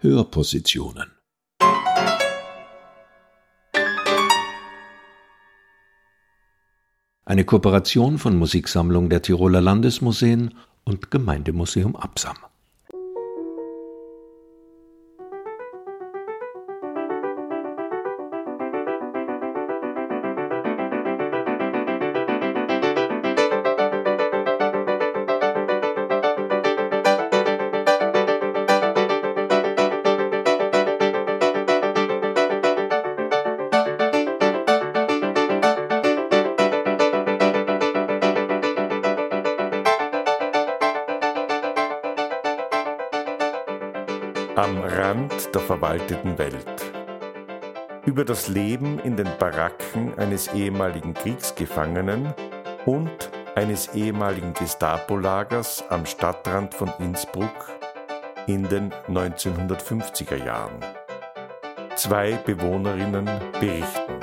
Hörpositionen. Eine Kooperation von Musiksammlung der Tiroler Landesmuseen und Gemeindemuseum Absam. Verwalteten Welt. Über das Leben in den Baracken eines ehemaligen Kriegsgefangenen und eines ehemaligen Gestapo-Lagers am Stadtrand von Innsbruck in den 1950er Jahren. Zwei Bewohnerinnen berichten.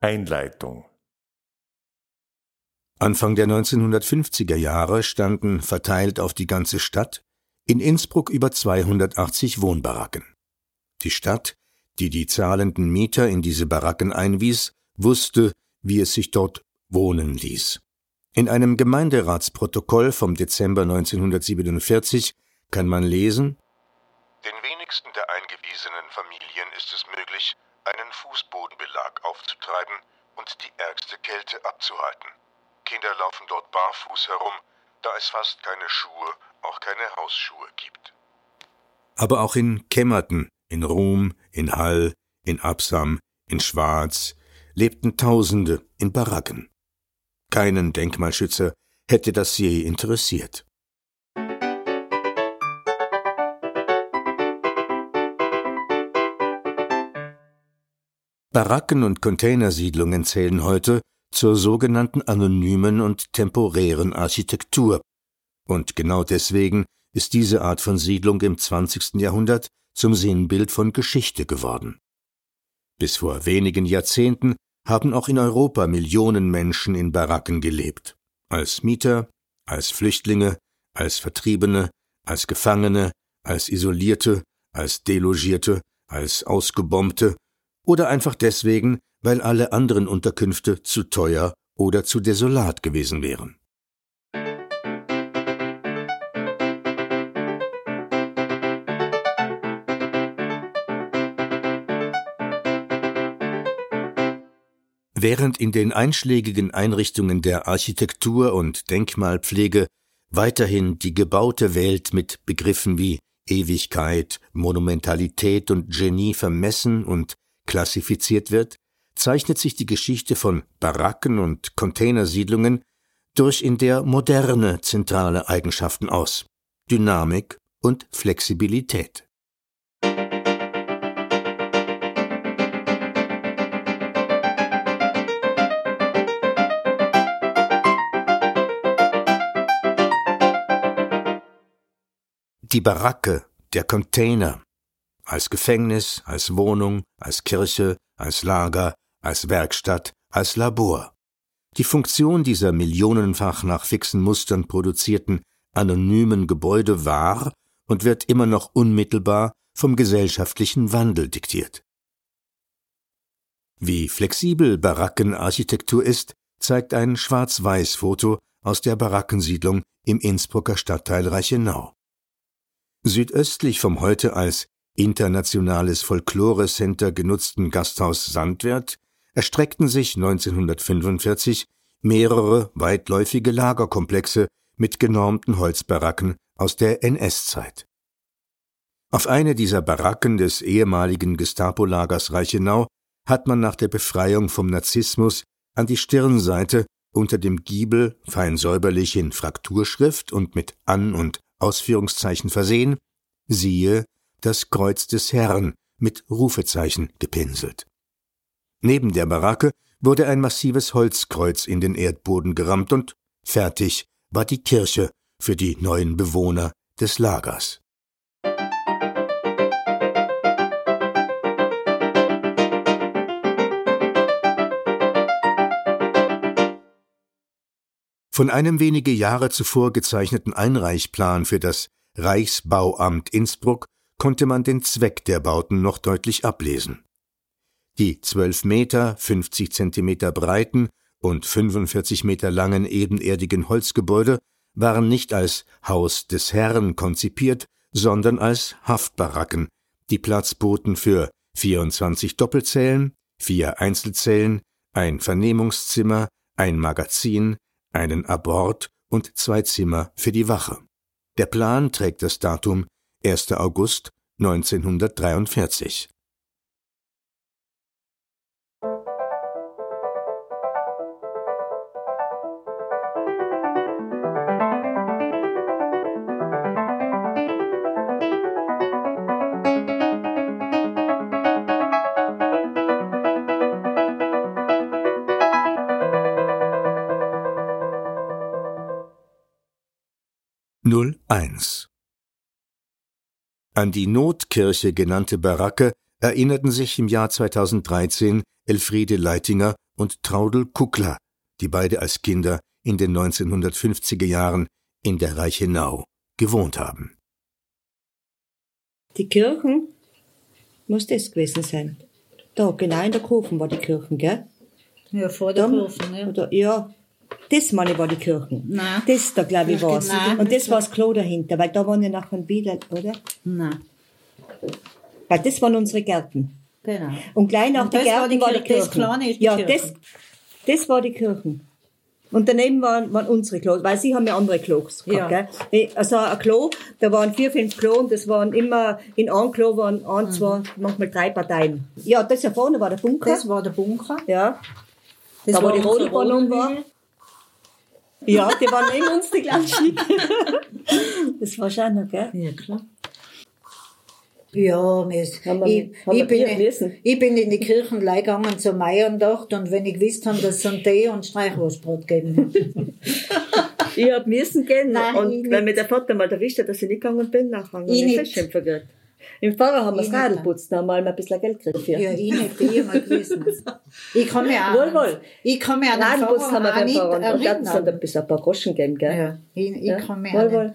Einleitung Anfang der 1950er Jahre standen, verteilt auf die ganze Stadt, in Innsbruck über 280 Wohnbaracken. Die Stadt, die die zahlenden Mieter in diese Baracken einwies, wusste, wie es sich dort wohnen ließ. In einem Gemeinderatsprotokoll vom Dezember 1947 kann man lesen, Den wenigsten der eingewiesenen Familien ist es möglich, einen Fußbodenbelag aufzutreiben und die ärgste Kälte abzuhalten. Kinder laufen dort barfuß herum, da es fast keine Schuhe, auch keine Hausschuhe gibt. aber auch in Kämmerten, in Ruhm, in Hall, in Absam, in Schwarz lebten Tausende in Baracken. Keinen Denkmalschützer hätte das je interessiert. Baracken und Containersiedlungen zählen heute zur sogenannten anonymen und temporären Architektur. Und genau deswegen ist diese Art von Siedlung im 20. Jahrhundert zum Sinnbild von Geschichte geworden. Bis vor wenigen Jahrzehnten haben auch in Europa Millionen Menschen in Baracken gelebt. Als Mieter, als Flüchtlinge, als Vertriebene, als Gefangene, als Isolierte, als Delogierte, als Ausgebombte oder einfach deswegen, weil alle anderen Unterkünfte zu teuer oder zu desolat gewesen wären. Während in den einschlägigen Einrichtungen der Architektur und Denkmalpflege weiterhin die gebaute Welt mit Begriffen wie Ewigkeit, Monumentalität und Genie vermessen und klassifiziert wird, zeichnet sich die Geschichte von Baracken und Containersiedlungen durch in der Moderne zentrale Eigenschaften aus Dynamik und Flexibilität. Die Baracke, der Container, als Gefängnis, als Wohnung, als Kirche, als Lager, als Werkstatt, als Labor. Die Funktion dieser millionenfach nach fixen Mustern produzierten anonymen Gebäude war und wird immer noch unmittelbar vom gesellschaftlichen Wandel diktiert. Wie flexibel Barackenarchitektur ist, zeigt ein Schwarz-Weiß-Foto aus der Barackensiedlung im Innsbrucker Stadtteil Reichenau. Südöstlich vom heute als internationales Folklore-Center genutzten Gasthaus Sandwert erstreckten sich 1945 mehrere weitläufige Lagerkomplexe mit genormten Holzbaracken aus der NS-Zeit. Auf eine dieser Baracken des ehemaligen Gestapo-Lagers Reichenau hat man nach der Befreiung vom Nazismus an die Stirnseite unter dem Giebel fein säuberlich in Frakturschrift und mit An- und Ausführungszeichen versehen, siehe das Kreuz des Herrn mit Rufezeichen gepinselt. Neben der Baracke wurde ein massives Holzkreuz in den Erdboden gerammt und fertig war die Kirche für die neuen Bewohner des Lagers. Von einem wenige Jahre zuvor gezeichneten Einreichplan für das Reichsbauamt Innsbruck konnte man den Zweck der Bauten noch deutlich ablesen. Die 12 Meter, 50 Zentimeter breiten und 45 Meter langen ebenerdigen Holzgebäude waren nicht als Haus des Herrn konzipiert, sondern als Haftbaracken, die Platz boten für 24 Doppelzellen, vier Einzelzellen, ein Vernehmungszimmer, ein Magazin, einen Abort und zwei Zimmer für die Wache. Der Plan trägt das Datum 1. August 1943. Null eins An die Notkirche genannte Baracke erinnerten sich im Jahr 2013 Elfriede Leitinger und Traudel Kuckler, die beide als Kinder in den 1950er Jahren in der Reichenau gewohnt haben. Die Kirchen muss das gewesen sein. Da, genau in der Kurven war die Kirchen, gell? Ja, vor der Da, Kurve, ne? Oder, ja, das meine ich war die Kirchen. Nein. Das da, glaube ich, war's. genau. Und das war das Klo dahinter, weil da waren ja nachher wieder, oder? Nein, Weil das waren unsere Gärten. genau. Und gleich nach war Gärten die war die Kirche. Das Kirchen. Kleine ist die ja, Kirche. das, das war die Kirchen. Und daneben waren, waren unsere Klos, weil sie haben ja andere Klos gehabt, Ja. gell? Also ein Klo, da waren vier, fünf Klo und das waren immer, in einem Klo waren ein, zwei, manchmal drei Parteien. Ja, das da vorne war der Bunker. Mhm. Das war der Bunker. ja. Das Da, wo die Rodelbahn war. Ja, die waren neben uns, die Schick. Das war schon noch, gell? Ja, klar. Ja, wir, ich, Haben wir- ich, haben bin, gegessen? ich bin in die Kirchen gegangen zur Meierndacht und wenn ich gewusst habe, dass es einen Tee und Streichwurstbrot geben. Ich hab müssen gehen. Nein, und wenn mir der Vater mal erwischt hat, dass ich nicht gegangen bin, nachher Ich nicht. Festschimpfen gekriegt. Im Pfarrer haben wir das Radl putzt, da haben wir ein bisschen Geld gekriegt. Ja, ich nicht, ich mal gewesen. Ich kann mich auch, Wohl, wohl. ich an den Radl putzt haben wir beim nicht Pfarrer. Und da hat es dann ein bisschen ein paar Groschen gegeben, gell? Ja, ich, ich Ja, kann mich wohl, wohl.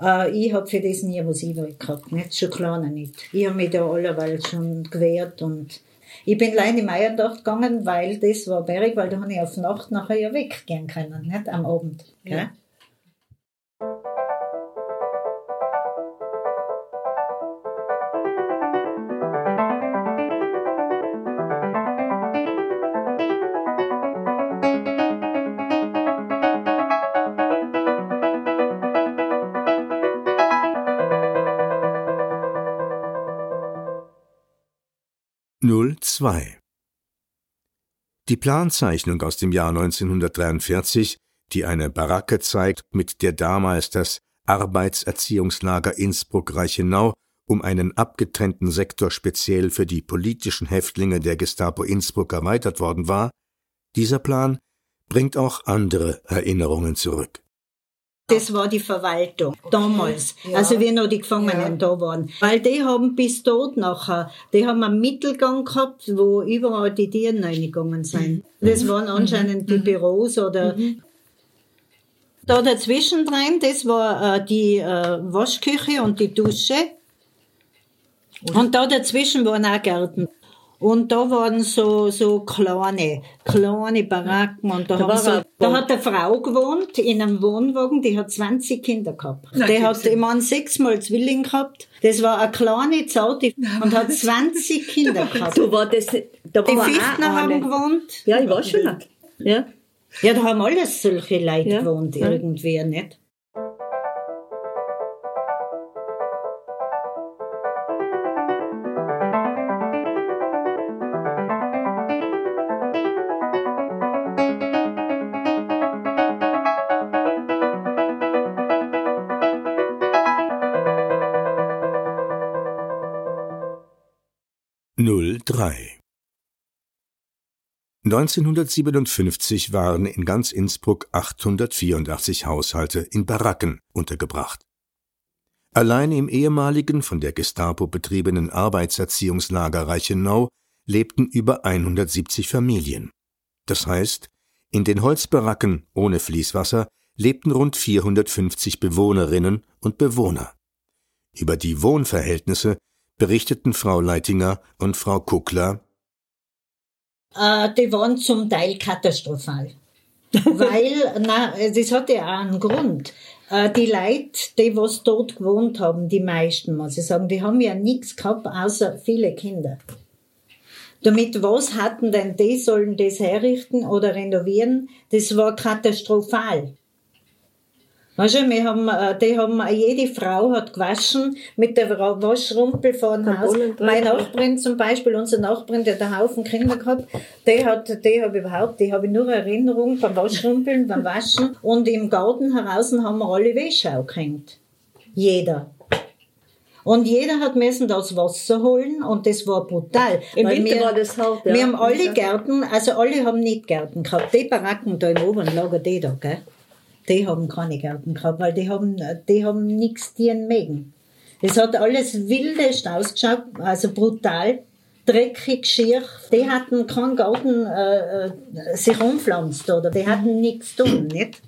Äh, ich hab für das nie was übrig gehabt, nicht? Schon klar nicht. Ich hab mich da allerweil schon gewehrt und ich bin allein in Meierdacht gegangen, weil das war berg, weil da habe ich auf Nacht nachher ja weggehen können, nicht? Am Abend. Ja. Null zwei Die Planzeichnung aus dem Jahr 1943, die eine Baracke zeigt, mit der damals das Arbeitserziehungslager Innsbruck-Reichenau um einen abgetrennten Sektor speziell für die politischen Häftlinge der Gestapo Innsbruck erweitert worden war, dieser Plan bringt auch andere Erinnerungen zurück. Das war die Verwaltung damals, Ja. also wie noch die Gefangenen da waren. Weil die haben bis dort nachher, die haben einen Mittelgang gehabt, wo überall die Tieren reingegangen sind. Das waren anscheinend die Büros oder da dazwischen drin, das war äh, die äh, Waschküche und die Dusche. Und da dazwischen waren auch Gärten. Und da waren so, so kleine, kleine Baracken und da, Da haben so, da hat eine Frau gewohnt in einem Wohnwagen, die hat 20 Kinder gehabt. die hat, ich meine, sechsmal Zwilling gehabt. Das war eine kleine Zaute und hat 20 Kinder gehabt. So war das, da Die war Fichtner auch haben gewohnt. Ja, ich war schon. Ja. Ja, da haben alles solche Leute Ja. gewohnt, irgendwie, nicht? 1957 waren in ganz Innsbruck 884 Haushalte in Baracken untergebracht. Allein im ehemaligen von der Gestapo betriebenen Arbeitserziehungslager Reichenau lebten über 170 Familien. Das heißt, In den Holzbaracken ohne Fließwasser lebten rund 450 Bewohnerinnen und Bewohner. Über die Wohnverhältnisse berichteten Frau Leitinger und Frau Kuckler. Äh, die waren zum Teil katastrophal. Weil, na, das hat ja auch einen Grund. Äh, die Leute, die was dort gewohnt haben, die meisten, muss ich sagen, die haben ja nichts gehabt, außer viele Kinder. Damit was hatten denn die, sollen das herrichten oder renovieren? Das war katastrophal. Weißt du, wir haben, äh, die haben, jede Frau hat gewaschen mit der Waschrumpel von Haus. Meine Nachbarin zum Beispiel, unsere Nachbarin, die hat einen Haufen Kinder gehabt, die hat, die habe ich überhaupt, die habe ich nur Erinnerung beim Waschrumpeln, beim Waschen. Und im Garten heraus haben wir alle Wäschau gekriegt. Jeder. Und jeder hat müssen das Wasser holen und das war brutal. Im Winter wir, war das hart, ja. Wir haben alle Gärten, also alle haben nicht Gärten gehabt. Die Baracken da im oberen Lager, die da, gell? Die haben keine Gärten gehabt, weil die haben, die haben nichts dienen mögen. Es hat alles wildest ausgeschaut, also brutal, dreckig, schier. Die hatten keinen Garten äh, äh sich umpflanzt oder die hatten nichts tun, nicht?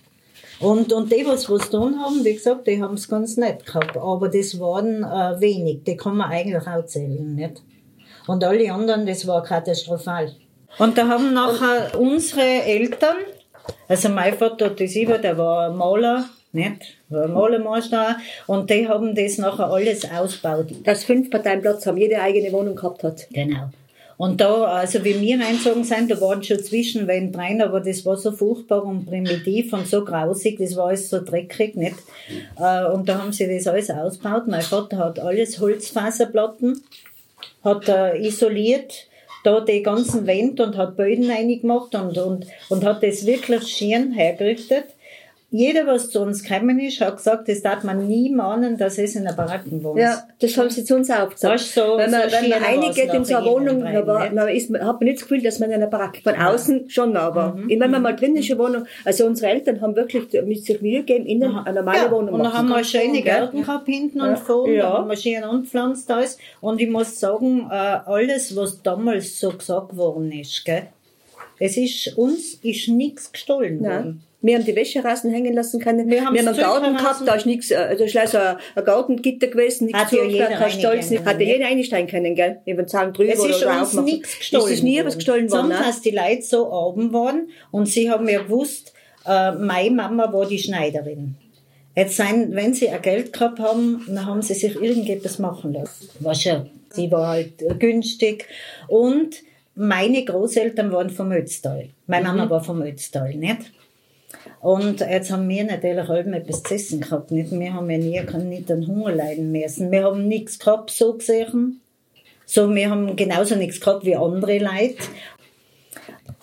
Und, und die, was was tun haben, wie gesagt, die haben es ganz nett gehabt. Aber das waren äh, wenig, die kann man eigentlich auch zählen, nicht? Und alle anderen, das war katastrophal. Und da haben nachher unsere Eltern, also mein Vater, das Iber, der war Maler, nicht? War Malermeister. Und die haben das nachher alles ausgebaut. Dass fünf Parteien Platz haben, jede eigene Wohnung gehabt hat. Genau. Und da, also wie wir einzogen sind, da waren schon Zwischenwände rein, aber das war so furchtbar und primitiv und so grausig, das war alles so dreckig, nicht? Äh, und da haben sie das alles ausgebaut. Mein Vater hat alles Holzfaserplatten, hat äh, isoliert, da die ganzen Wände und hat Böden reingemacht und, und, und hat das wirklich schön hergerichtet. Jeder, was zu uns gekommen ist, hat gesagt, das darf man nie mahnen, dass es in der Baracken wohnt. Ja, das haben sie zu uns auch gesagt. So, wenn man, so wenn man reingeht in so eine Wohnung, rein, man, man ist, hat man nicht das Gefühl, dass man in einer Baracke, von außen schon, aber mhm. wenn man mal drin ist, eine Wohnung, also unsere Eltern haben wirklich mit sich Mühe gegeben, innen eine normale ja, Wohnung Und dann haben wir schöne Gärten gehabt, hinten ja. und vorne, ja. da haben wir schön anpflanzt alles. Und ich muss sagen, äh, alles, was damals so gesagt worden ist, gell, es ist, uns ist nichts gestohlen worden. Wir haben die Wäsche draußen hängen lassen können. Wir haben, wir haben einen Garten gehabt, da ist nichts, also ist also ein Gartengitter gewesen, nichts hat ja kein Stolz, nicht, hat ja jeder einsteigen können, gell? Den Zaun drüber es ist oder uns nichts gestohlen. Es ist nie was gestohlen worden. Sonst hast die Leute so oben waren und sie haben ja gewusst, äh, meine Mama war die Schneiderin. Jetzt sein, wenn sie ein Geld gehabt haben, dann haben sie sich irgendetwas machen lassen. War schon, sie war halt günstig und meine Großeltern waren vom Ötztal. Meine Mama mhm. war vom Ötztal, nicht? Und jetzt haben wir natürlich allem etwas zu essen gehabt. Nicht? Wir haben ja nie nicht an Hunger leiden müssen. Wir haben nichts gehabt, so gesehen. So, wir haben genauso nichts gehabt wie andere Leute.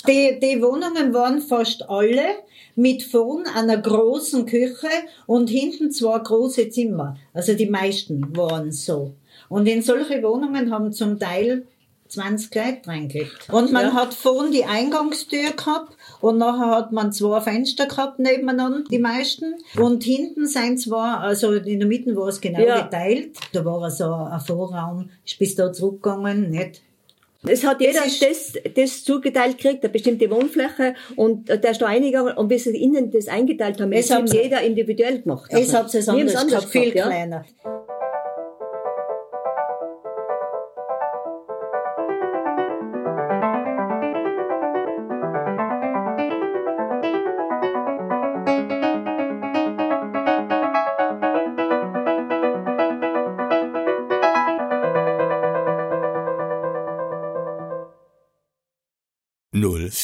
Die, die Wohnungen waren fast alle mit vorn einer großen Küche und hinten zwei große Zimmer. Also die meisten waren so. Und in solche Wohnungen haben zum Teil 20 Leute reingelegt. Und man ja. hat vorn die Eingangstür gehabt und nachher hat man zwei Fenster gehabt nebeneinander, die meisten. Und hinten sind zwei, also in der Mitte war es genau ja. geteilt. Da war so ein Vorraum, ist bis da zurückgegangen, nicht? Es hat jeder das, das, das zugeteilt gekriegt, eine bestimmte Wohnfläche und da ist da eingegangen und bis sie innen das eingeteilt haben, es hat jeder individuell gemacht. Es hat es anders, anders viel gehabt, kleiner.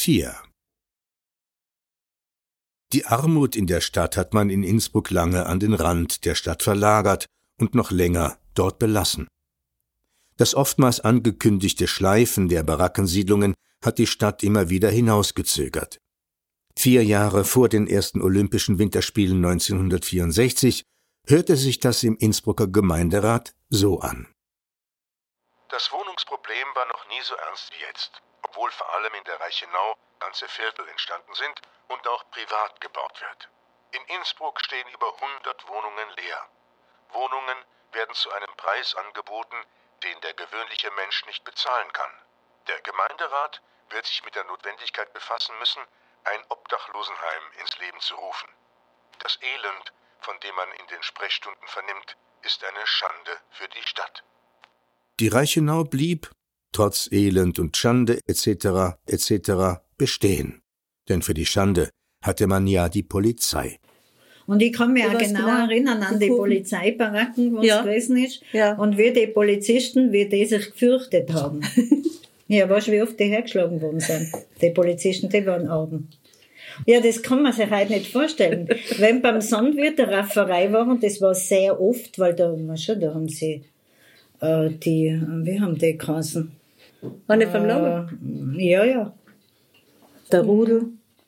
Ja? Die Armut in der Stadt hat man in Innsbruck lange an den Rand der Stadt verlagert und noch länger dort belassen. Das oftmals angekündigte Schleifen der Barackensiedlungen hat die Stadt immer wieder hinausgezögert. Vier Jahre vor den ersten Olympischen Winterspielen 1964 hörte sich das im Innsbrucker Gemeinderat so an. Das Wohnungsproblem war noch nie so ernst wie jetzt, obwohl vor allem in der Reichenau ganze Viertel entstanden sind und auch privat gebaut wird. In Innsbruck stehen über 100 Wohnungen leer. Wohnungen werden zu einem Preis angeboten, den der gewöhnliche Mensch nicht bezahlen kann. Der Gemeinderat wird sich mit der Notwendigkeit befassen müssen, ein Obdachlosenheim ins Leben zu rufen. Das Elend, von dem man in den Sprechstunden vernimmt, ist eine Schande für die Stadt. Die Reichenau blieb, trotz Elend und Schande etc. etc. bestehen. Denn für die Schande hatte man ja die Polizei. Und ich kann mich auch genau, genau, erinnern an die Polizeibaracken, was ja. gewesen ist. Ja. Und wie die Polizisten, wie die sich gefürchtet haben. ja, weißt du, wie oft die hergeschlagen worden sind? Die Polizisten, die waren arm. Ja, das kann man sich heute nicht vorstellen. Wenn beim Sandwirt eine Rafferei war, und das war sehr oft, weil da, schon, da haben sie, äh, die, wie haben die geheißen? War nicht vom Lager? Äh, ja, ja. Der Rudel.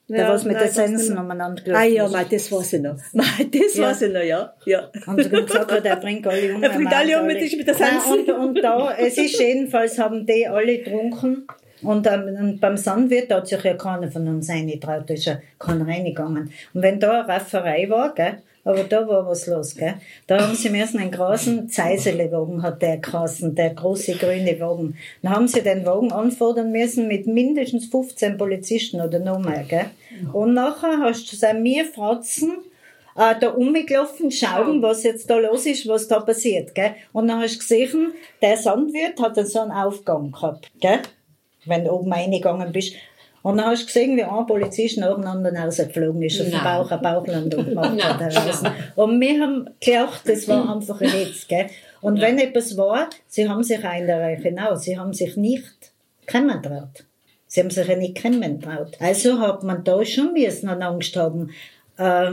Ja, der was mit nein, den Sensen umeinander gelaufen Ah ja, mei, das weiß ich noch. Mei, das ja. weiß ich noch, ja. ja. Und sie gesagt, der bringt alle um. Er bringt alle um mit, mit der Sensen. Nein, und, und da, es ist jedenfalls, haben die alle getrunken. Und, ähm, beim Sandwirt hat sich ja keiner von uns reingetraut, da ist ja keiner reingegangen. Und wenn da eine Rafferei war, gell, aber da war was los, gell? Da haben sie müssen einen großen Zeisele-Wagen, hat der geheißen, der große grüne Wagen. Dann haben sie den Wagen anfordern müssen mit mindestens 15 Polizisten oder noch mehr, gell? Und nachher hast du sein mir Fratzen, äh, da umgelaufen, schauen, was jetzt da los ist, was da passiert, gell? Und dann hast du gesehen, der Sandwirt hat so einen Aufgang gehabt, gell? Wenn du oben reingegangen bist. Und dann hast du gesehen, wie ein Polizist nacheinander rausgeflogen ist und den Bauch eine Bauchlandung gemacht hat. Und wir haben gedacht, das war einfach ein Witz, gell? Und ja. wenn etwas war, sie haben sich in der Reichenau, sie haben sich nicht kennen traut. Sie haben sich ja nicht kennen traut. Also hat man da schon müssen Angst haben. Äh,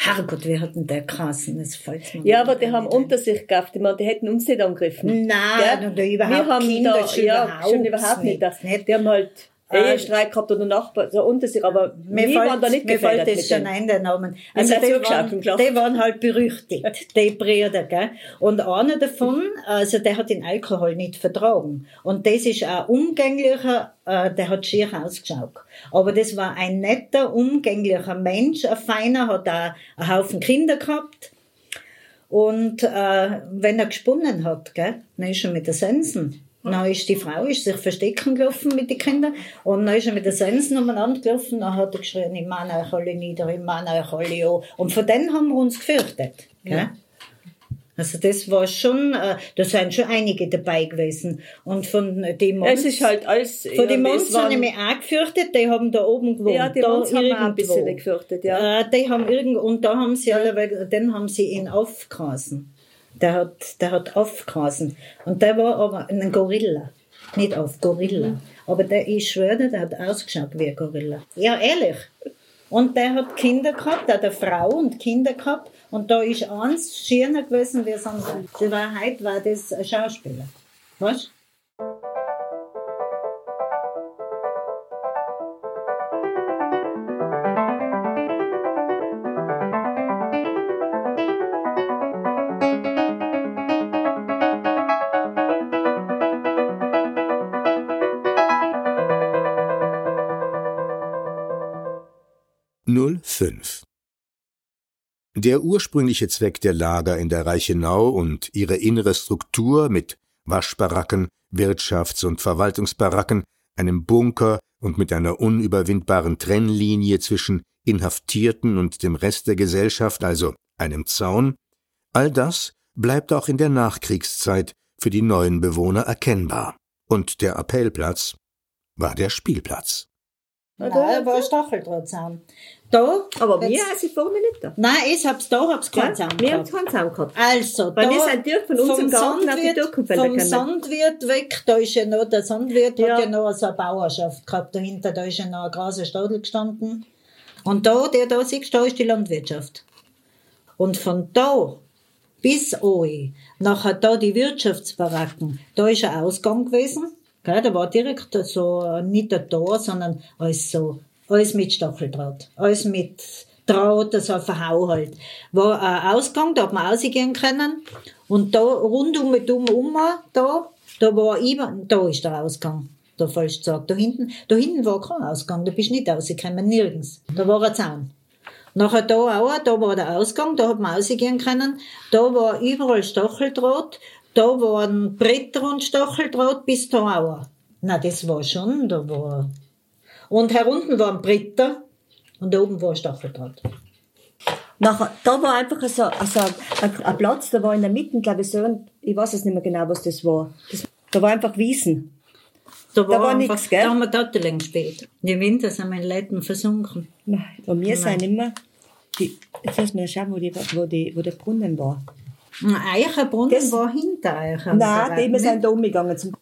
Herrgott, wir hatten der krassen, das fällt mir Ja, aber die haben unter sich gehabt, ich meine, die hätten uns nicht angegriffen. Nein, ja? überhaupt wir haben Kinder da, schon ja, überhaupt schon überhaupt nicht. nicht. Die haben halt Ehestreit gehabt oder Nachbar, so unter sich, aber mir wir waren da nicht Mir fällt das schon ein, der Namen. Also die waren, die waren halt berüchtigt, die Brüder, gell. Und einer davon, also der hat den Alkohol nicht vertragen. Und das ist ein umgänglicher, äh, der hat schier ausgeschaut. Aber das war ein netter, umgänglicher Mensch, ein feiner, hat auch einen Haufen Kinder gehabt. Und äh, wenn er gesponnen hat, gell, dann ist er mit der Sensen dann ist die Frau ist sich verstecken gelaufen mit den Kindern und dann ist er mit der Sensen umeinander gelaufen dann hat er geschrien, ich meine euch alle nieder, ich meine euch alle an. Und von denen haben wir uns gefürchtet. Ja. Also das war schon, äh, da sind schon einige dabei gewesen. Und von den Mons, es ist halt alles, von ja, den Mons habe ich mich auch gefürchtet, die haben da oben gewohnt. Ja, die da Mons haben auch ein bisschen gefürchtet, ja. Äh, die haben irgendwo, und da haben sie alle, den haben sie ihn aufgehausen. Der hat, der hat aufgehausen. Und der war aber ein Gorilla. Nicht auf, Gorilla. Aber der, ich schwöre, der hat ausgeschaut wie ein Gorilla. Ja, ehrlich. Und der hat Kinder gehabt, der hat eine Frau und Kinder gehabt. Und da ist eins schöner gewesen wie sonst. Die Wahrheit war das ein Schauspieler. Weißt du? 05 Der ursprüngliche Zweck der Lager in der Reichenau und ihre innere Struktur mit Waschbaracken, Wirtschafts- und Verwaltungsbaracken, einem Bunker und mit einer unüberwindbaren Trennlinie zwischen Inhaftierten und dem Rest der Gesellschaft, also einem Zaun, all das bleibt auch in der Nachkriegszeit für die neuen Bewohner erkennbar. Und der Appellplatz war der Spielplatz. Ja, da war Stacheldrahtzaun. Da. Aber wir sind vorne nicht da. Nein, ich hab's da, hab's keinen Zaun Wir haben keinen Zaun gehabt. Also, Weil da, wir sind durch von unserem Garten auf die Türkenfelder Vom Sandwirt weg, da ist ja noch, der Sandwirt ja. hat ja noch so eine Bauerschaft gehabt dahinter, da ist ja noch ein großer Stadel gestanden. Und da, der da siehst, da ist die Landwirtschaft. Und von da bis Oi, nachher da die Wirtschaftsbaracken, da ist ein Ausgang gewesen. Gell, da war direkt so, nicht ein Tor, sondern alles so alles mit Stacheldraht. Alles mit Draht, so ein Verhau halt. War ein Ausgang, da hat man rausgehen können. Und da, rund um, um, um, da, da war immer, da ist der Ausgang. Da falsch gesagt. Da hinten, da hinten war kein Ausgang, da bist du nicht rausgekommen, nirgends. Da war ein Zaun. Nachher da auch, da war der Ausgang, da hat man rausgehen können. Da war überall Stacheldraht, da waren Bretter und Stacheldraht bis da auch. Na, das war schon, da war und herunten waren Britter, Und da oben war Stacheldraht. Nachher, da war einfach so, also ein, ein Platz, da war in der Mitte, glaube ich, so, ein, ich weiß es nicht mehr genau, was das war. Das, da war einfach Wiesen. Da war, war einfach, nix, gell? Da haben wir Datteln gespielt. Im Winter sind meine Leute versunken. Nein, Bei mir sind immer, die, jetzt lass mir schauen, wo, die, wo, die, wo der Brunnen war. Eichenbrunnen Das- war hinter euch. Nein, die, wir sind da umgegangen. Zum,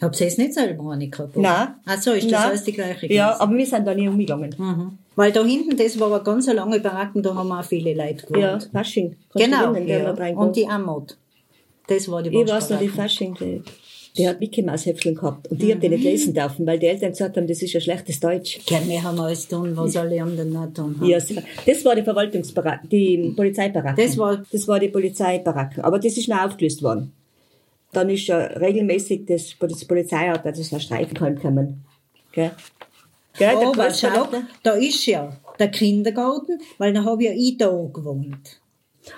Habt ihr es nicht selber auch nicht gehabt? Nein. Ach so, ist das Nein. alles die gleiche Ja, gewesen? aber wir sind da nicht umgegangen. Mhm. Weil da hinten, das war eine ganz lange Baracken, da haben auch viele Leute gewohnt. Ja, Fasching. Genau, ja. und die Amod. Das war die Ich weiß noch, die. Fasching, die, die hat Mickey Maus Häftchen gehabt. Und die hat die nicht lesen dürfen, weil die Eltern gesagt haben, das ist ja schlechtes Deutsch. Ja, wir haben alles tun, was alle anderen nicht tun haben. Ja, das war die Verwaltungsbaracke, die Polizeibaracke. Das war- das war die Polizeibaracke. Aber das ist noch aufgelöst worden. Dann ist ja regelmäßig das, das Polizeiauto, also so ein Streifen gekommen. Gell? Gell, der Großvater- schau, da ist ja der Kindergarten, weil da habe ja ich da gewohnt.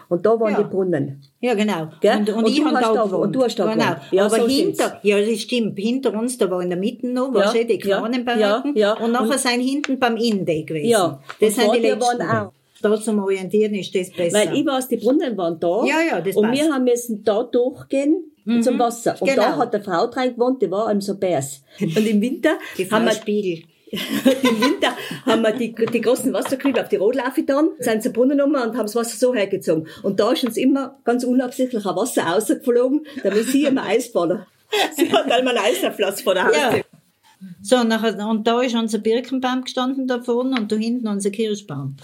Und da waren Ja. die Brunnen. Ja, genau. Gell? Und, und, Und ich habe da gewohnt. und du hast da genau. gewohnt. Ja, Aber so hinter, ja, das stimmt. Hinter uns, da war in der Mitte noch, Ja, weißt du, die ja, Kranenbaracken. ja, ja. Und nachher Und- sind hinten beim Inde gewesen. Ja. Das sind die letzten. waren auch. Da zum Orientieren ist das besser. Weil ich weiß, die Brunnen waren da. Ja, ja, das Und passt. wir haben müssen da durchgehen zum Wasser. Und Genau. da hat eine Frau drin gewohnt, die war einem so bärs. Und im Winter die haben Frau wir Spiegel. Im Winter haben wir die, die großen Wasserkübel auf die Rotlaufe getan, sind zur Brunnen genommen und haben das Wasser so hergezogen. Und da ist uns immer ganz unabsichtlich ein Wasser rausgeflogen, damit sie immer Eis baden. Sie hat einmal einen Eislaufplatz vor der Haustür. Ja. So, nachher, und da ist unser Birkenbaum gestanden da vorne und da hinten unser Kirschbaum.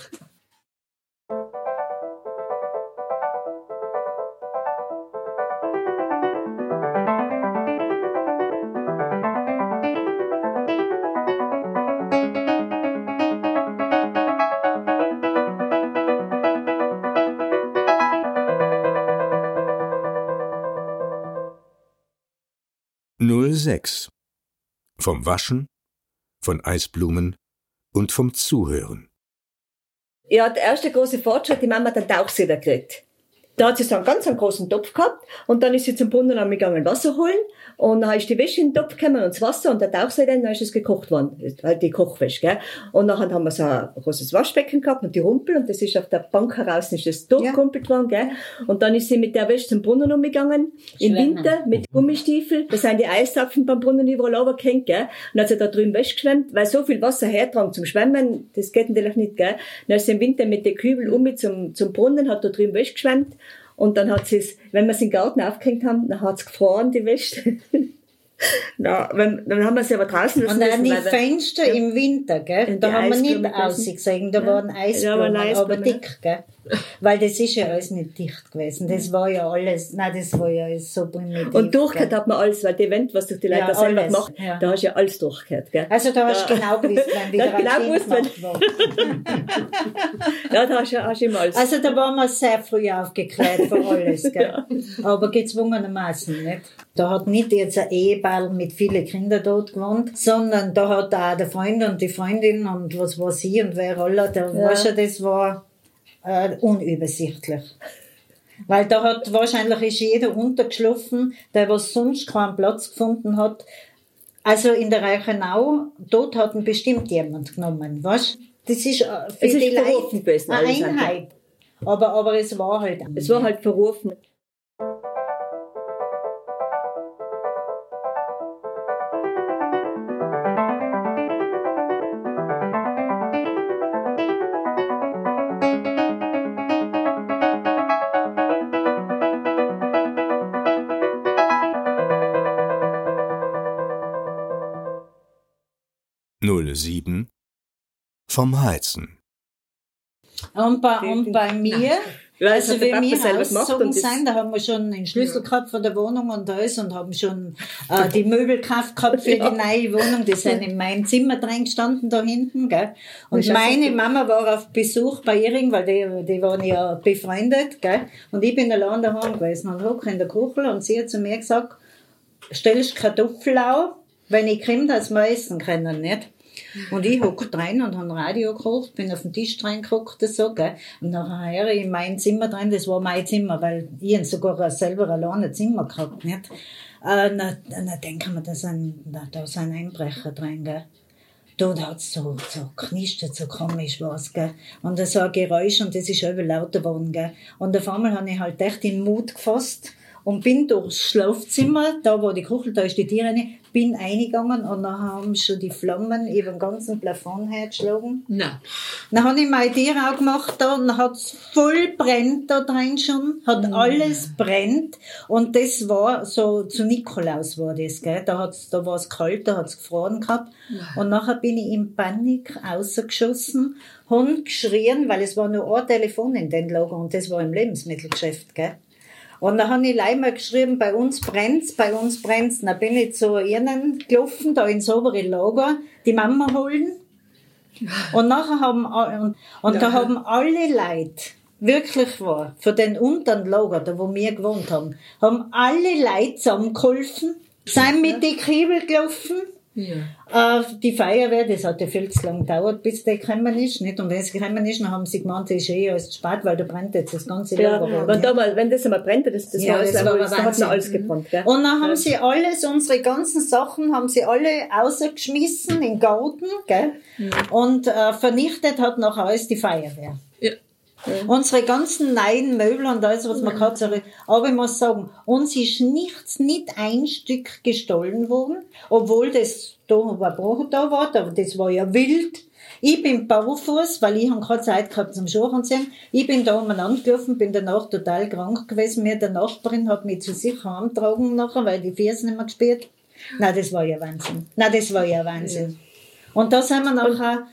Null sechs. Vom Waschen, von Eisblumen und vom Zuhören. Ja, der erste große Fortschritt, die Mama hat einen Tauchsieder gekriegt. Da hat sie so einen ganz einen großen Topf gehabt und dann ist sie zum Brunnen gegangen Wasser holen und dann ist die Wäsche in den Topf gekommen und das Wasser und der Tauchsieder, dann ist es gekocht worden, halt die Kochwäsche, gell. Und dann haben wir so ein großes Waschbecken gehabt und die Rumpel und das ist auf der Bank heraus ist das durchgerumpelt worden, gell. Und dann ist sie mit der Wäsche zum Brunnen umgegangen, im Schwimmen. Winter mit Gummistiefel, da sind die Eiszapfen beim Brunnen überall runtergehängt, gell. Und dann hat sie da drüben Wäsche geschwemmt, weil so viel Wasser hertragen zum Schwimmen, das geht natürlich nicht, gell. Dann ist sie im Winter mit den Kübel um mit zum, zum Brunnen, hat da drüben Wäsche geschwemmt und dann hat sie es, wenn wir es in den Garten aufgehängt haben, dann hat es gefroren, die Wäsche. Na, wenn, dann haben wir sie aber draußen lassen Und an die Fenster im Winter, gell? Da haben wir nicht ausgesehen, da Ja. waren Ja, Eisblumen, waren aber dick, gell? Weil das ist ja alles nicht dicht gewesen. Das war ja alles, nein, das war ja alles so primitiv. und durchgehört hat man alles, weil die Event, was durch die Leute Ja, selber alles, gemacht, ja. da hast du ja alles durchgehört, gell. Also da hast du genau gewusst, wenn wieder Da ein genau Film gewusst, gemacht war. Ja, da hast du, hast du immer alles. Also da waren wir sehr früh aufgeklärt für alles, gell? Aber gezwungenermaßen, nicht? Da hat nicht jetzt ein Ehepaar mit vielen Kindern dort gewohnt, sondern da hat auch der Freund und die Freundin und was war sie und wer alle, da Ja. weißt du, das war äh, unübersichtlich. Weil da hat wahrscheinlich ist jeder untergeschlafen, der was sonst keinen Platz gefunden hat. Also in der Reichenau, dort hat ihn bestimmt jemand genommen, weißt? Das ist äh, für Es ist die verrufen Leute eine. Einheit. Aber, aber es war halt. es war halt verrufen. Vom Heizen. Und bei, und bei mir, also Papa wir ausgezogen sind, da haben wir schon den Schlüssel gehabt von der Wohnung und alles und haben schon äh, die Möbel gekauft gehabt für Ja. die neue Wohnung. Die sind in meinem Zimmer drin gestanden da hinten, gell. Und meine Mama war auf Besuch bei ihr, weil die, die waren ja befreundet, gell. Und ich bin allein daheim gewesen und hocke in der Küche und sie hat zu mir gesagt, stellst Kartoffeln auf, wenn ich komme, dass wir essen können, nicht? Und ich hocke rein und habe Radio gekocht, bin auf den Tisch reingeguckt, so, gell. Und nachher in mein Zimmer drin, das war mein Zimmer, weil ich sogar selber alleine ein Zimmer gehabt, nicht? Äh, na, na denken wir, da sind, na, da sind Einbrecher drin, gell. dort hat's so, so knistert, so komisch was, gell. Und das war ein Geräusch und das ist eben lauter geworden, gell. Und auf einmal habe ich halt echt den Mut gefasst und bin durchs Schlafzimmer, da wo die Kuchel, da ist die Tür rein, bin eingegangen und dann haben schon die Flammen über den ganzen Plafond hergeschlagen. Nein. Dann habe ich meine Tür auch gemacht da und dann hat's voll brennt da drin schon, hat alles brennt und das war so, zu Nikolaus war das, gell, da hat's, da war's kalt, da hat's gefroren gehabt und nachher bin ich in Panik rausgeschossen, hab geschrien, weil es war nur ein Telefon in den Lager und das war im Lebensmittelgeschäft, gell. Und dann habe ich mal geschrieben, bei uns brennt's, bei uns brennt's. Dann bin ich zu ihnen gelaufen, da ins obere Lager, die Mama holen. Und nachher haben, und, und da haben alle Leute, wirklich wahr, von den unteren Lager, da wo wir gewohnt haben, haben alle Leute zusammengeholfen, sind mit die Kiebel gelaufen, Ja. äh, die Feuerwehr, das hat ja viel zu lang gedauert, bis der gekommen ist, nicht? Und wenn sie gekommen ist, dann haben sie gemeint, es ist eh alles zu spät, weil da brennt jetzt das ganze Ja, Lager. wenn, da mal, wenn das einmal brennt, das, das Ja, war das alles, war da hat Wahnsinn. man alles gebrannt, gell? Und dann haben sie alles, unsere ganzen Sachen, haben sie alle rausgeschmissen in den Garten, gell? Und äh, vernichtet hat nachher alles die Feuerwehr. Ja. Unsere ganzen neuen Möbel und alles, was man gerade so, aber ich muss sagen, uns ist nichts, nicht ein Stück gestohlen worden, obwohl das da war da war, aber das war ja wild. Ich bin barfuß, weil ich habe keine Zeit gehabt zum Schuhen sehen. Ich bin da umeinander gelaufen, bin danach total krank gewesen. Mir der Nachbarin hat mich zu sich heimgetragen nachher, weil die Füße nicht mehr gespielt. Nein, das war ja Wahnsinn. Nein, das war ja Wahnsinn. Und da sind wir nachher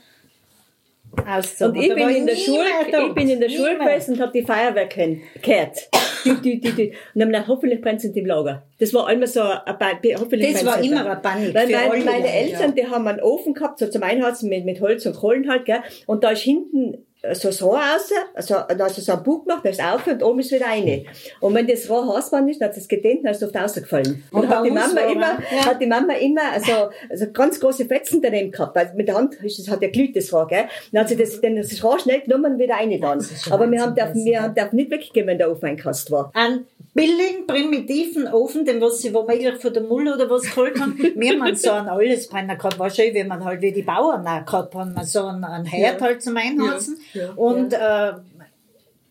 ausgezogen. Und ich bin in der Schule, ich bin in der Schule gewesen und habe die Feuerwehr gehört. Die, die, die. Und dann hab ich gedacht, hoffentlich brennt es nicht im Lager. Das war immer so ein Pan hoffentlich Das war immer da. eine Panik Weil meine Leute, Eltern, die haben einen Ofen gehabt, so zum Einheizen mit, mit Holz und Kohlen halt, gell. Und da ist hinten so ein Rohr raus, also, da hast du so einen Bug gemacht, da ist auf und oben ist wieder rein. Und wenn das heiß war nicht, dann hat es gedehnt, dann ist es oft rausgefallen. Und, Und hat die Mama immer, er- ja. hat die Mama immer, also, also ganz große Fetzen daneben gehabt, weil mit der Hand ist das, hat ja glüht, das Rohr, gell. Dann hat sie das, dann das Rohr schnell genommen und wieder rein dann. Aber wir haben, gewesen, wir haben, darf nicht weggehen, wenn der Ofen einkast war. einen billigen, primitiven Ofen, den was sie womöglich von der Mulle oder was geholt haben. Wir haben so einen Allesbrenner gehabt, war schön, wie man halt wie die Bauern auch gehabt haben, man so einen, einen Herd halt zum Einheizen. Ja, ja, Und äh,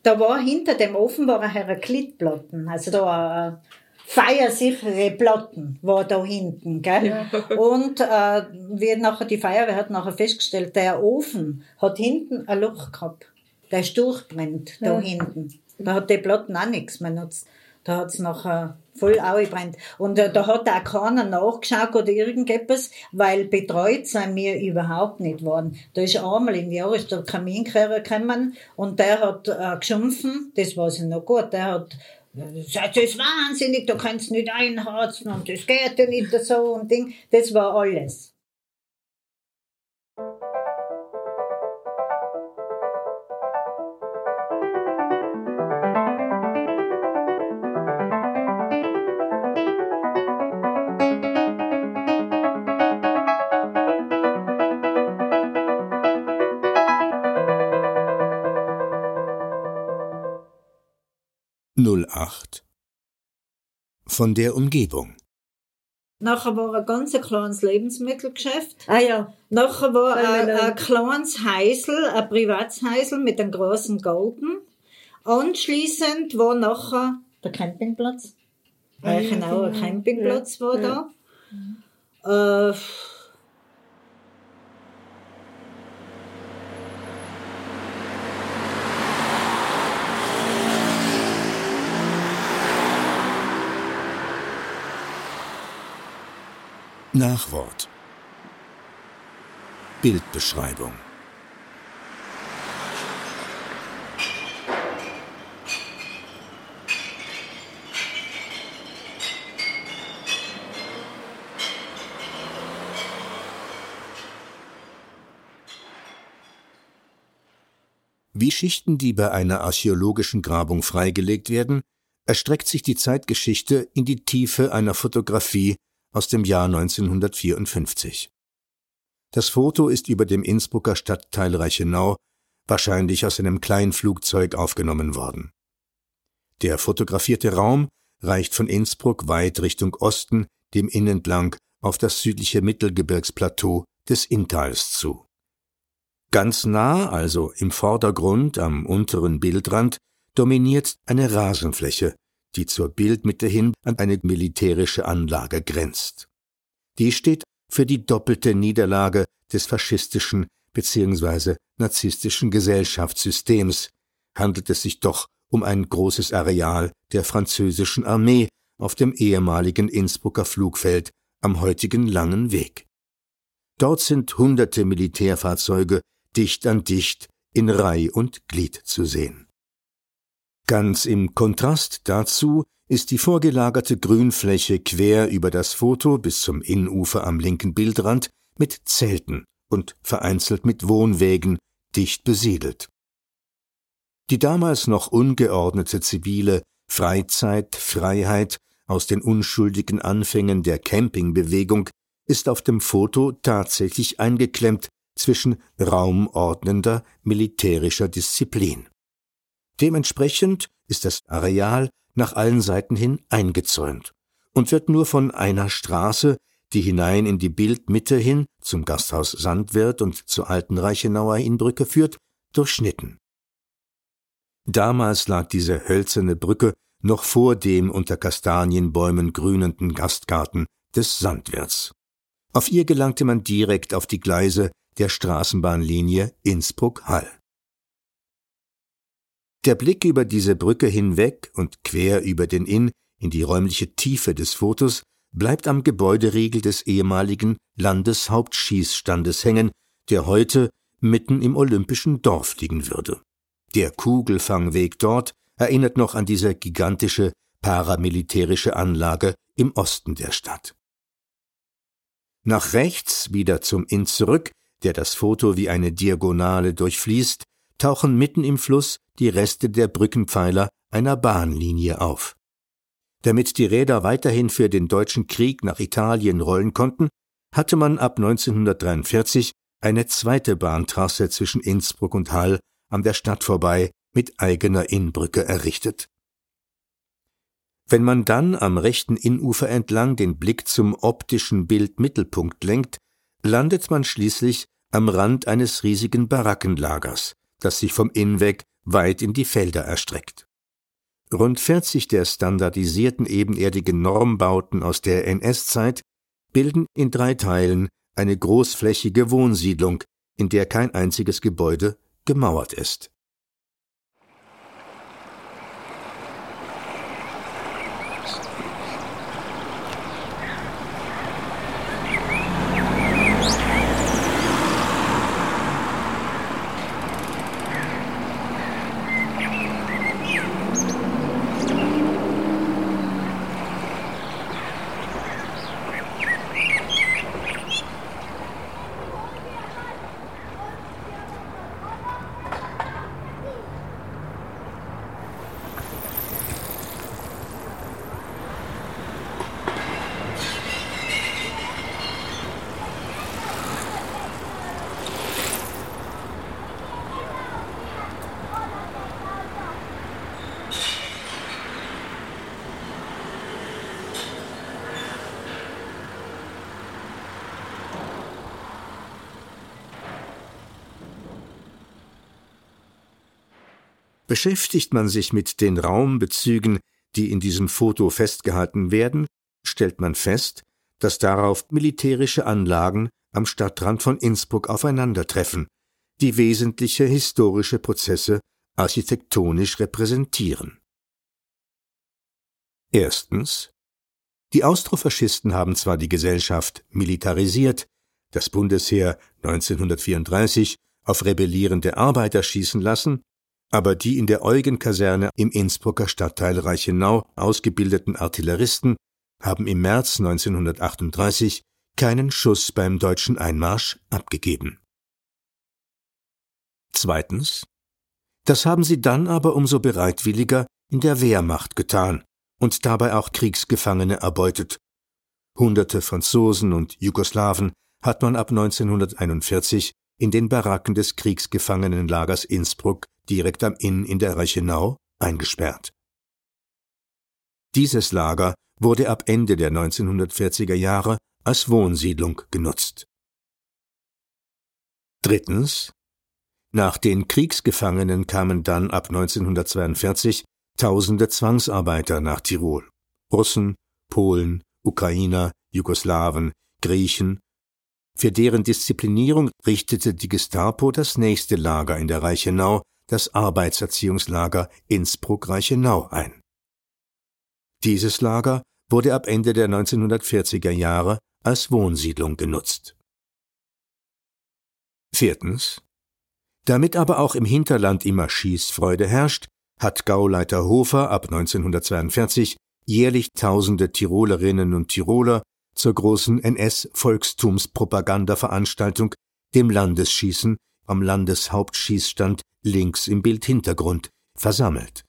da war hinter dem Ofen war ein Heraklitplatten, also da äh, feiersichere Platten war da hinten, gell? Und äh, wir nachher die Feuerwehr hat nachher festgestellt, der Ofen hat hinten ein Loch gehabt. Der ist durchbrennt, da hinten. Da hat die Platten auch nichts mehr nutzt. Da hat's nachher voll angebrennt. Und äh, da hat auch keiner nachgeschaut oder irgendetwas, weil betreut sind wir überhaupt nicht worden. Da ist einmal im Jahr ist der Kaminkehrer gekommen und der hat äh, geschimpfen, das war ich noch gut, der hat Seid ihr wahnsinnig, da kannst nicht einharzen und das geht ja nicht so und Ding. Das war alles. Null acht Von der Umgebung. Nachher war ein ganz ein kleines Lebensmittelgeschäft. Ah ja. Nachher war Weil ein, wir ein kleines Häusl, ein Privatshäusl mit einem großen Garten. Anschließend war nachher der Campingplatz. Reichenauer Campingplatz war da. Äh, Nachwort. Bildbeschreibung. Wie Schichten, die bei einer archäologischen Grabung freigelegt werden, erstreckt sich die Zeitgeschichte in die Tiefe einer Fotografie aus dem Jahr 1954. Das Foto ist über dem Innsbrucker Stadtteil Reichenau, wahrscheinlich aus einem Kleinflugzeug aufgenommen worden. Der fotografierte Raum reicht von Innsbruck weit Richtung Osten, dem Innenblank auf das südliche Mittelgebirgsplateau des Inntals zu. Ganz nah, also im Vordergrund am unteren Bildrand, dominiert eine Rasenfläche, die zur Bildmitte hin an eine militärische Anlage grenzt. Die steht für die doppelte Niederlage des faschistischen bzw. narzisstischen Gesellschaftssystems, handelt es sich doch um ein großes Areal der französischen Armee auf dem ehemaligen Innsbrucker Flugfeld am heutigen Langen Weg. Dort sind hunderte Militärfahrzeuge dicht an dicht in Reih und Glied zu sehen. Ganz im Kontrast dazu ist die vorgelagerte Grünfläche quer über das Foto bis zum Innufer am linken Bildrand mit Zelten und vereinzelt mit Wohnwägen dicht besiedelt. Die damals noch ungeordnete zivile Freizeit, Freiheit aus den unschuldigen Anfängen der Campingbewegung ist auf dem Foto tatsächlich eingeklemmt zwischen raumordnender militärischer Disziplin. Dementsprechend ist das Areal nach allen Seiten hin eingezäunt und wird nur von einer Straße, die hinein in die Bildmitte hin zum Gasthaus Sandwirt und zur alten Reichenauer Innbrücke führt, durchschnitten. Damals lag diese hölzerne Brücke noch vor dem unter Kastanienbäumen grünenden Gastgarten des Sandwirts. Auf ihr gelangte man direkt auf die Gleise der Straßenbahnlinie Innsbruck-Hall. Der Blick über diese Brücke hinweg und quer über den Inn in die räumliche Tiefe des Fotos bleibt am Gebäuderiegel des ehemaligen Landeshauptschießstandes hängen, der heute mitten im olympischen Dorf liegen würde. Der Kugelfangweg dort erinnert noch an diese gigantische paramilitärische Anlage im Osten der Stadt. Nach rechts wieder zum Inn zurück, der das Foto wie eine Diagonale durchfließt, tauchen mitten im Fluss die Reste der Brückenpfeiler einer Bahnlinie auf. Damit die Räder weiterhin für den Deutschen Krieg nach Italien rollen konnten, hatte man ab 1943 eine zweite Bahntrasse zwischen Innsbruck und Hall an der Stadt vorbei mit eigener Innbrücke errichtet. Wenn man dann am rechten Innufer entlang den Blick zum optischen Bildmittelpunkt lenkt, landet man schließlich am Rand eines riesigen Barackenlagers, das sich vom Inn weg weit in die Felder erstreckt. Rund 40 der standardisierten ebenerdigen Normbauten aus der NS-Zeit bilden in drei Teilen eine großflächige Wohnsiedlung, in der kein einziges Gebäude gemauert ist. Beschäftigt man sich mit den Raumbezügen, die in diesem Foto festgehalten werden, stellt man fest, dass darauf militärische Anlagen am Stadtrand von Innsbruck aufeinandertreffen, die wesentliche historische Prozesse architektonisch repräsentieren. Erstens Die Austrofaschisten haben zwar die Gesellschaft militarisiert, das Bundesheer 1934 auf rebellierende Arbeiter schießen lassen, aber die in der Eugen-Kaserne im Innsbrucker Stadtteil Reichenau ausgebildeten Artilleristen haben im März 1938 keinen Schuss beim deutschen Einmarsch abgegeben. Zweitens. Das haben sie dann aber umso bereitwilliger in der Wehrmacht getan und dabei auch Kriegsgefangene erbeutet. Hunderte Franzosen und Jugoslawen hat man ab 1941 in den Baracken des Kriegsgefangenenlagers Innsbruck direkt am Inn in der Reichenau eingesperrt. Dieses Lager wurde ab Ende der 1940er Jahre als Wohnsiedlung genutzt. Drittens. Nach den Kriegsgefangenen kamen dann ab 1942 tausende Zwangsarbeiter nach Tirol. Russen, Polen, Ukrainer, Jugoslawen, Griechen. Für deren Disziplinierung richtete die Gestapo das nächste Lager in der Reichenau, das Arbeitserziehungslager Innsbruck-Reichenau ein. Dieses Lager wurde ab Ende der 1940er Jahre als Wohnsiedlung genutzt. Viertens. Damit aber auch im Hinterland immer Schießfreude herrscht, hat Gauleiter Hofer ab 1942 jährlich tausende Tirolerinnen und Tiroler zur großen NS-Volkstumspropagandaveranstaltung, dem Landesschießen am Landeshauptschießstand links im Bildhintergrund, versammelt.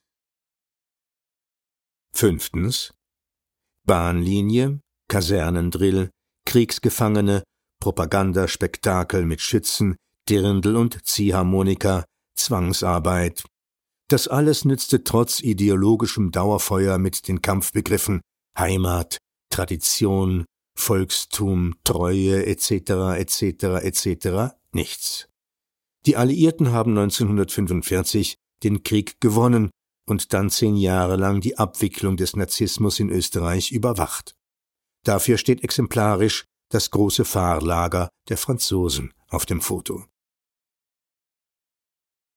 Fünftens. Bahnlinie, Kasernendrill, Kriegsgefangene, Propagandaspektakel mit Schützen, Dirndl und Ziehharmonika, Zwangsarbeit. Das alles nützte trotz ideologischem Dauerfeuer mit den Kampfbegriffen Heimat, Tradition, Volkstum, Treue etc. etc. etc. nichts. Die Alliierten haben 1945 den Krieg gewonnen und dann zehn Jahre lang die Abwicklung des Nazismus in Österreich überwacht. Dafür steht exemplarisch das große Fahrlager der Franzosen auf dem Foto.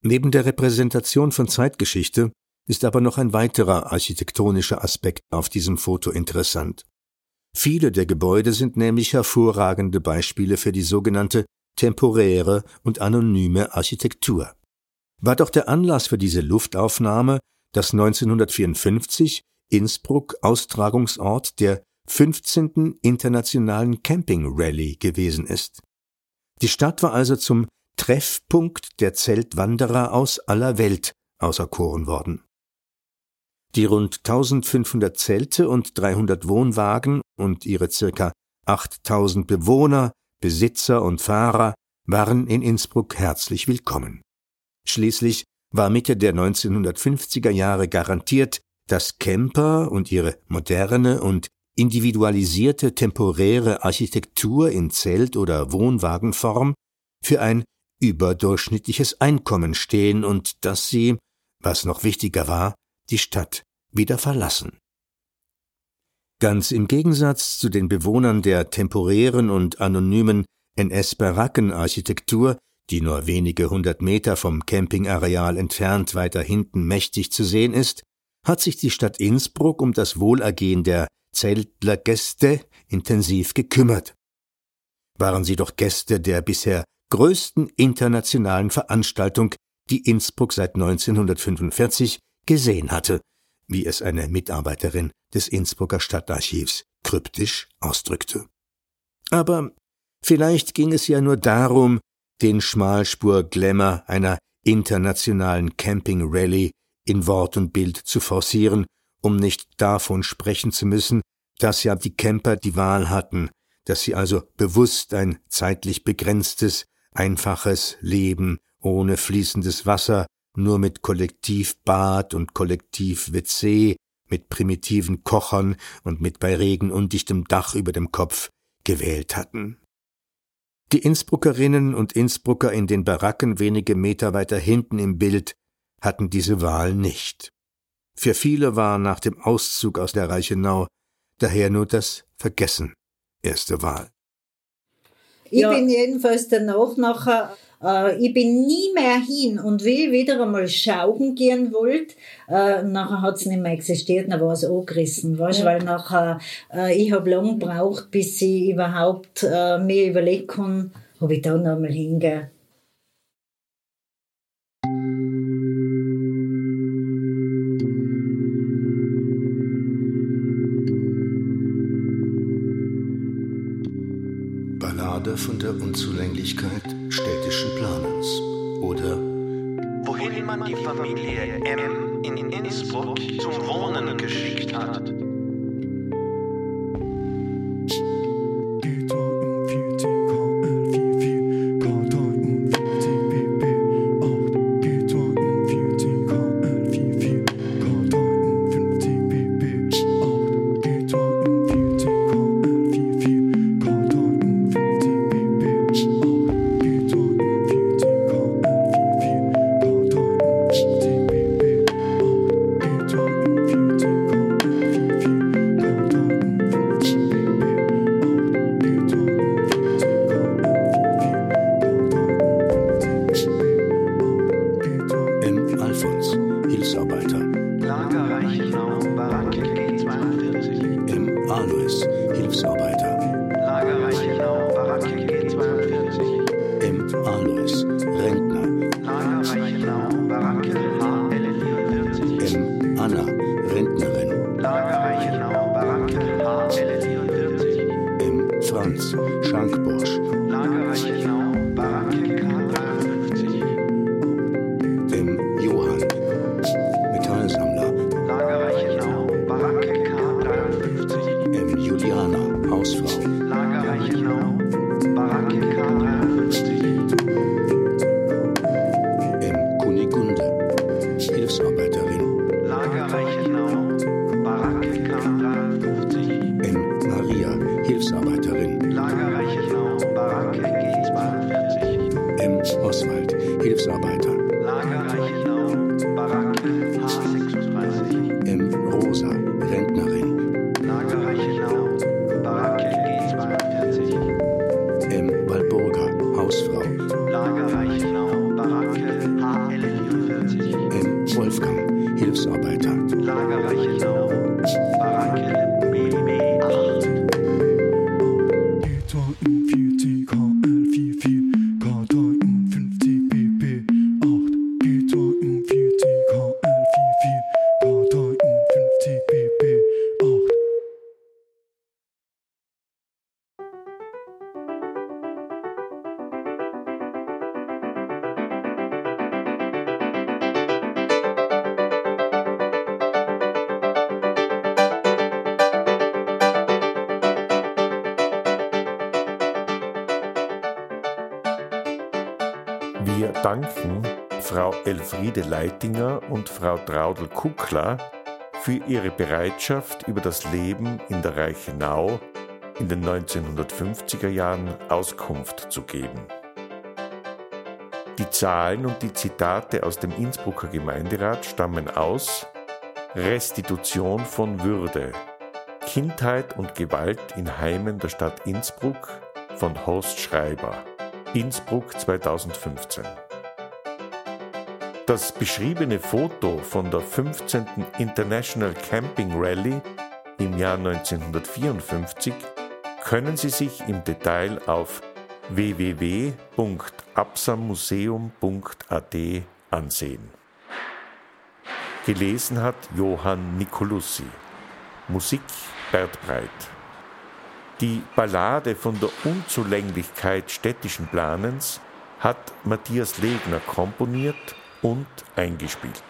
Neben der Repräsentation von Zeitgeschichte ist aber noch ein weiterer architektonischer Aspekt auf diesem Foto interessant. Viele der Gebäude sind nämlich hervorragende Beispiele für die sogenannte temporäre und anonyme Architektur. War doch der Anlass für diese Luftaufnahme, dass 1954 Innsbruck Austragungsort der 15. Internationalen Camping Rally gewesen ist. Die Stadt war also zum Treffpunkt der Zeltwanderer aus aller Welt auserkoren worden. Die rund 1500 Zelte und 300 Wohnwagen und ihre circa 8000 Bewohner, Besitzer und Fahrer waren in Innsbruck herzlich willkommen. Schließlich war Mitte der 1950er Jahre garantiert, dass Camper und ihre moderne und individualisierte temporäre Architektur in Zelt- oder Wohnwagenform für ein überdurchschnittliches Einkommen stehen und dass sie, was noch wichtiger war, die Stadt wieder verlassen. Ganz im Gegensatz zu den Bewohnern der temporären und anonymen NS-Barackenarchitektur, die nur wenige hundert Meter vom Campingareal entfernt weiter hinten mächtig zu sehen ist, hat sich die Stadt Innsbruck um das Wohlergehen der Zeltlergäste intensiv gekümmert. Waren sie doch Gäste der bisher größten internationalen Veranstaltung, die Innsbruck seit 1945 gesehen hatte, wie es eine Mitarbeiterin des Innsbrucker Stadtarchivs kryptisch ausdrückte. Aber vielleicht ging es ja nur darum, den Schmalspur-Glamour einer internationalen Camping-Rallye in Wort und Bild zu forcieren, um nicht davon sprechen zu müssen, dass ja die Camper die Wahl hatten, dass sie also bewusst ein zeitlich begrenztes, einfaches Leben ohne fließendes Wasser, nur mit Kollektivbad und Kollektiv-WC, mit primitiven Kochern und mit bei Regen undichtem Dach über dem Kopf gewählt hatten. Die Innsbruckerinnen und Innsbrucker in den Baracken wenige Meter weiter hinten im Bild hatten diese Wahl nicht. Für viele war nach dem Auszug aus der Reichenau daher nur das Vergessen erste Wahl. Ich ja. bin jedenfalls danach nachher äh, ich bin nie mehr hin und wie ich wieder einmal schauen gehen wollte, äh, nachher hat es nicht mehr existiert, dann war es angerissen, weißt, ja. weil nachher, äh, ich habe lang gebraucht, bis ich überhaupt äh, mir überlegen kann, ob ich da noch einmal hingehe. Ballade von der Unzulänglichkeit städtischen Planens oder Wohin man die Familie M in Innsbruck zum Wohnen geschickt hat. Wir danken Frau Elfriede Leitinger und Frau Traudel Kuckler für ihre Bereitschaft, über das Leben in der Reichenau in den 1950er Jahren Auskunft zu geben. Die Zahlen und die Zitate aus dem Innsbrucker Gemeinderat stammen aus Restitution von Würde, Kindheit und Gewalt in Heimen der Stadt Innsbruck von Horst Schreiber, Innsbruck 2015. Das beschriebene Foto von der 15. International Camping Rally im Jahr 1954 können Sie sich im Detail auf www.absamuseum.at ansehen. Gelesen hat Johann Nicolussi. Musik Bert Breit. Die Ballade von der Unzulänglichkeit städtischen Planens hat Matthias Legner komponiert und eingespielt.